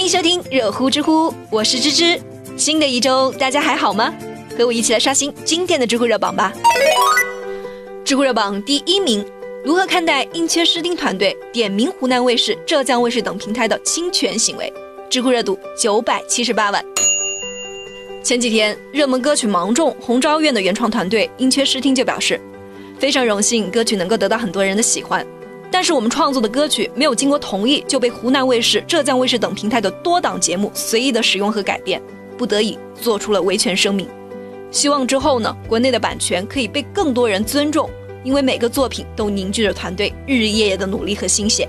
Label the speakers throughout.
Speaker 1: 欢迎收听热乎知乎，我是芝芝。新的一周，大家还好吗？和我一起来刷新今天的知乎热榜吧。知乎热榜第一名：如何看待英缺诗丁团队点名湖南卫视、浙江卫视等平台的侵权行为？知乎热度九百七十八万。前几天，热门歌曲《芒种》红昭院的原创团队英缺诗听就表示，非常荣幸歌曲能够得到很多人的喜欢。但是我们创作的歌曲没有经过同意就被湖南卫视、浙江卫视等平台的多档节目随意的使用和改编，不得已做出了维权声明。希望之后呢，国内的版权可以被更多人尊重，因为每个作品都凝聚着团队日日夜夜的努力和心血。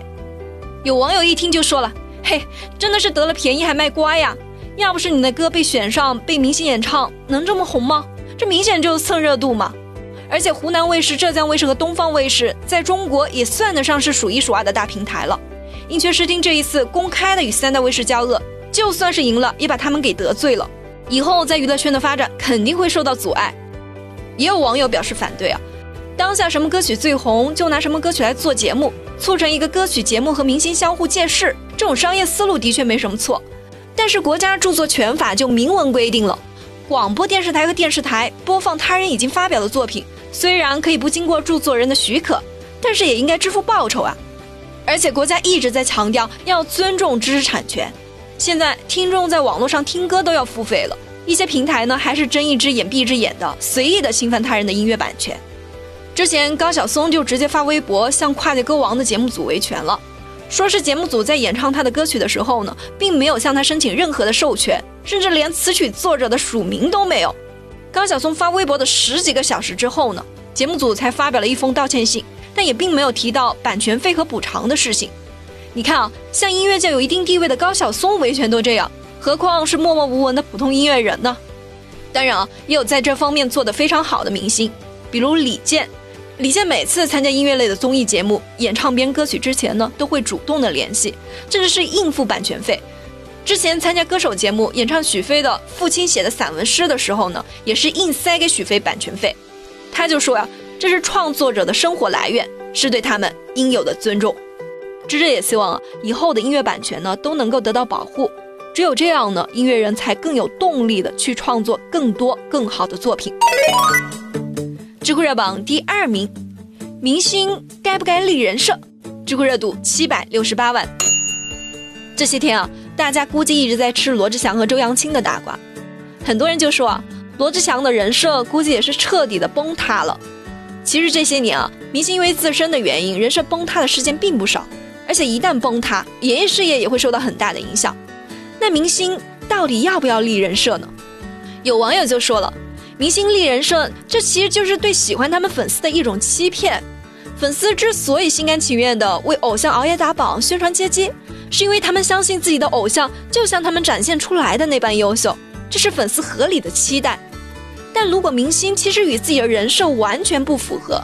Speaker 1: 有网友一听就说了：“嘿，真的是得了便宜还卖乖呀！要不是你的歌被选上被明星演唱，能这么红吗？这明显就是蹭热度嘛！”而且湖南卫视、浙江卫视和东方卫视在中国也算得上是数一数二的大平台了。英缺视听这一次公开的与三大卫视交恶，就算是赢了，也把他们给得罪了。以后在娱乐圈的发展肯定会受到阻碍。也有网友表示反对啊，当下什么歌曲最红，就拿什么歌曲来做节目，促成一个歌曲节目和明星相互借势，这种商业思路的确没什么错。但是国家著作权法就明文规定了，广播电视台和电视台播放他人已经发表的作品。虽然可以不经过著作人的许可，但是也应该支付报酬啊！而且国家一直在强调要尊重知识产权。现在听众在网络上听歌都要付费了，一些平台呢还是睁一只眼闭一只眼的，随意的侵犯他人的音乐版权。之前高晓松就直接发微博向跨界歌王的节目组维权了，说是节目组在演唱他的歌曲的时候呢，并没有向他申请任何的授权，甚至连词曲作者的署名都没有。高晓松发微博的十几个小时之后呢，节目组才发表了一封道歉信，但也并没有提到版权费和补偿的事情。你看啊，像音乐界有一定地位的高晓松维权都这样，何况是默默无闻的普通音乐人呢？当然啊，也有在这方面做得非常好的明星，比如李健。李健每次参加音乐类的综艺节目、演唱编歌曲之前呢，都会主动的联系，甚至是应付版权费。之前参加歌手节目演唱许飞的父亲写的散文诗的时候呢，也是硬塞给许飞版权费。他就说呀，这是创作者的生活来源，是对他们应有的尊重。芝芝也希望啊，以后的音乐版权呢都能够得到保护。只有这样呢，音乐人才更有动力的去创作更多更好的作品。知乎热榜第二名，明星该不该立人设？知乎热度七百六十八万。这些天啊。大家估计一直在吃罗志祥和周扬青的大瓜，很多人就说啊，罗志祥的人设估计也是彻底的崩塌了。其实这些年啊，明星因为自身的原因，人设崩塌的事件并不少，而且一旦崩塌，演艺事业也会受到很大的影响。那明星到底要不要立人设呢？有网友就说了，明星立人设，这其实就是对喜欢他们粉丝的一种欺骗。粉丝之所以心甘情愿的为偶像熬夜打榜、宣传接机。是因为他们相信自己的偶像就像他们展现出来的那般优秀，这是粉丝合理的期待。但如果明星其实与自己的人设完全不符合，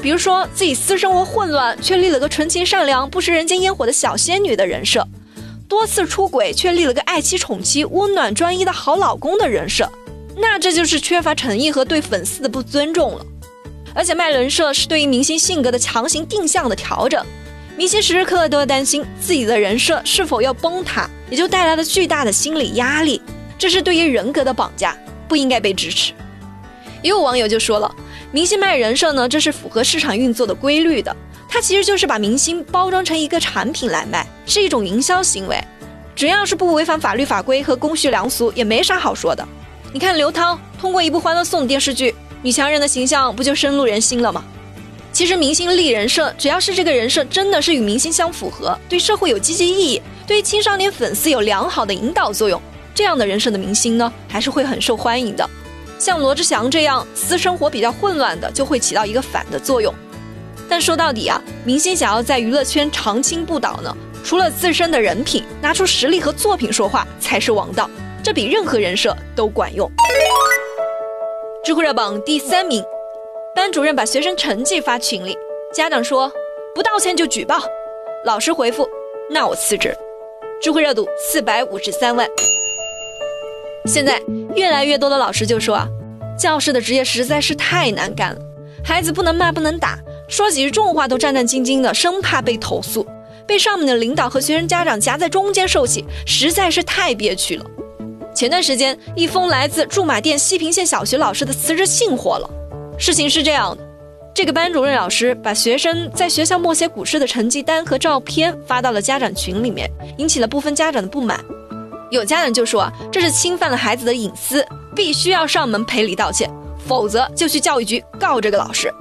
Speaker 1: 比如说自己私生活混乱，却立了个纯情善良、不食人间烟火的小仙女的人设；多次出轨却立了个爱妻宠妻、温暖专一的好老公的人设，那这就是缺乏诚意和对粉丝的不尊重了。而且卖人设是对于明星性格的强行定向的调整。明星时时刻刻都要担心自己的人设是否要崩塌，也就带来了巨大的心理压力。这是对于人格的绑架，不应该被支持。也有网友就说了，明星卖人设呢，这是符合市场运作的规律的。它其实就是把明星包装成一个产品来卖，是一种营销行为。只要是不违反法律法规和公序良俗，也没啥好说的。你看刘涛通过一部《欢乐颂》电视剧，女强人的形象不就深入人心了吗？其实明星立人设，只要是这个人设真的是与明星相符合，对社会有积极意义，对青少年粉丝有良好的引导作用，这样的人设的明星呢，还是会很受欢迎的。像罗志祥这样私生活比较混乱的，就会起到一个反的作用。但说到底啊，明星想要在娱乐圈长青不倒呢，除了自身的人品，拿出实力和作品说话才是王道，这比任何人设都管用。知乎热榜第三名。班主任把学生成绩发群里，家长说不道歉就举报，老师回复那我辞职。知乎热度四百五十三万。现在越来越多的老师就说啊，教师的职业实在是太难干了，孩子不能骂不能打，说几句重话都战战兢兢的，生怕被投诉。被上面的领导和学生家长夹在中间受气，实在是太憋屈了。前段时间，一封来自驻马店西平县小学老师的辞职信火了。事情是这样的，这个班主任老师把学生在学校默写古诗的成绩单和照片发到了家长群里面，引起了部分家长的不满。有家长就说，这是侵犯了孩子的隐私，必须要上门赔礼道歉，否则就去教育局告这个老师。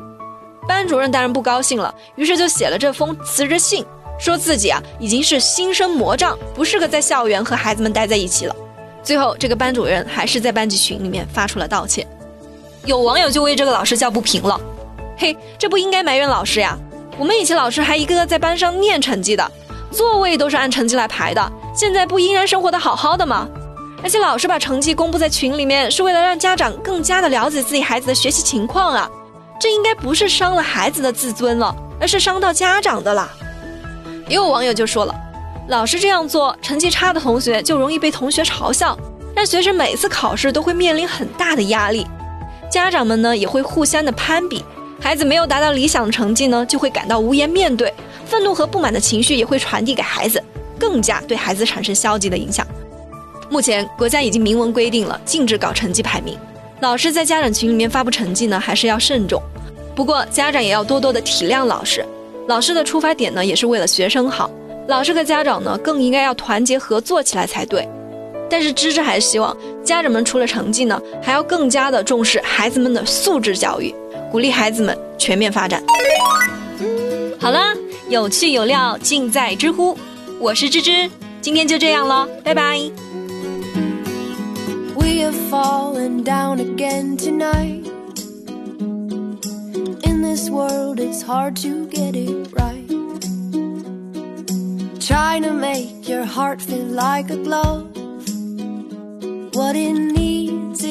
Speaker 1: 班主任当然不高兴了，于是就写了这封辞职信，说自己啊已经是心生魔障，不适合在校园和孩子们待在一起了。最后，这个班主任还是在班级群里面发出了道歉。有网友就为这个老师叫不平了，嘿，这不应该埋怨老师呀！我们以前老师还一个个在班上念成绩的，座位都是按成绩来排的，现在不依然生活的好好的吗？而且老师把成绩公布在群里面，是为了让家长更加的了解自己孩子的学习情况啊！这应该不是伤了孩子的自尊了，而是伤到家长的了。也有网友就说了。老师这样做，成绩差的同学就容易被同学嘲笑，让学生每次考试都会面临很大的压力。家长们呢也会互相的攀比，孩子没有达到理想的成绩呢，就会感到无颜面对，愤怒和不满的情绪也会传递给孩子，更加对孩子产生消极的影响。目前国家已经明文规定了，禁止搞成绩排名，老师在家长群里面发布成绩呢，还是要慎重。不过家长也要多多的体谅老师，老师的出发点呢，也是为了学生好。老师和家长呢，更应该要团结合作起来才对。但是芝芝还是希望家长们除了成绩呢，还要更加的重视孩子们的素质教育，鼓励孩子们全面发展。好了，有趣有料尽在知乎，我是芝芝，今天就这样了，拜拜。
Speaker 2: We have fallen down again tonight. In this world, it's hard to get it right.
Speaker 1: Trying to make your heart feel like a glove. What it needs